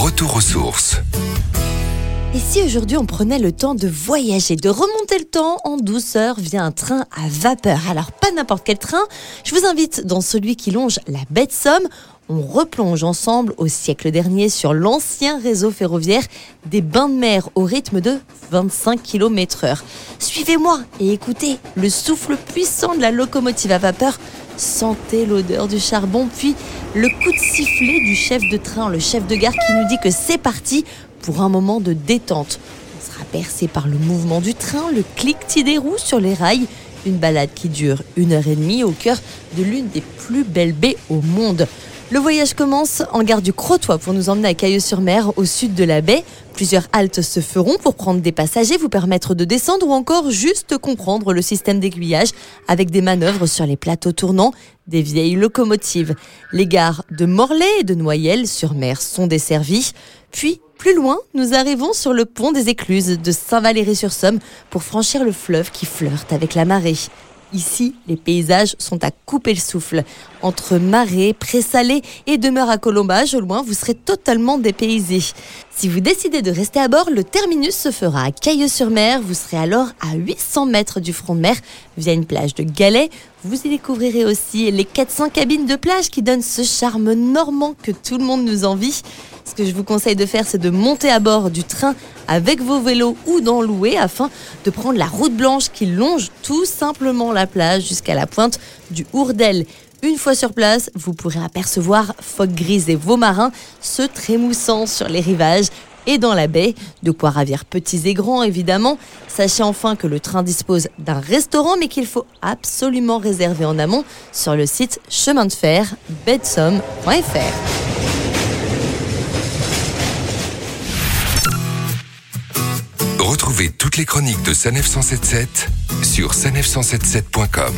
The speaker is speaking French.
Retour aux sources. Et si aujourd'hui on prenait le temps de voyager, de remonter le temps en douceur via un train à vapeur? Alors pas n'importe quel train, je vous invite dans celui qui longe la baie de Somme. On replonge ensemble au siècle dernier sur l'ancien réseau ferroviaire des bains de mer au rythme de 25 km heure. Suivez-moi et écoutez le souffle puissant de la locomotive à vapeur Sentez l'odeur du charbon, puis le coup de sifflet du chef de train, le chef de gare qui nous dit que c'est parti pour un moment de détente. On sera bercé par le mouvement du train, le cliquetis des roues sur les rails, une balade qui dure une heure et demie au cœur de l'une des plus belles baies au monde. Le voyage commence en gare du Crotoy pour nous emmener à Cailleux-sur-Mer, au sud de la baie. Plusieurs haltes se feront pour prendre des passagers, vous permettre de descendre ou encore juste comprendre le système d'aiguillage avec des manœuvres sur les plateaux tournants des vieilles locomotives. Les gares de Morlaix et de Noyelles-sur-Mer sont desservies. Puis, plus loin, nous arrivons sur le pont des Écluses de Saint-Valéry-sur-Somme pour franchir le fleuve qui flirte avec la marée. Ici, les paysages sont à couper le souffle. Entre marais, présalés et demeures à colombage, au loin, vous serez totalement dépaysé. Si vous décidez de rester à bord, le terminus se fera à Cailleux-sur-Mer. Vous serez alors à 800 mètres du front de mer via une plage de galets. Vous y découvrirez aussi les 400 cabines de plage qui donnent ce charme normand que tout le monde nous envie. Ce que je vous conseille de faire, c'est de monter à bord du train avec vos vélos ou d'en louer afin de prendre la route blanche qui longe tout simplement la plage jusqu'à la pointe du Hourdel. Une fois sur place, vous pourrez apercevoir phoques grises et veaux marins se trémoussant sur les rivages et dans la baie, de quoi ravir petits et grands évidemment. Sachez enfin que le train dispose d'un restaurant mais qu'il faut absolument réserver en amont sur le site chemin de fer bedsomme.fr. Retrouvez toutes les chroniques de Sanef 177 sur sanef177.com.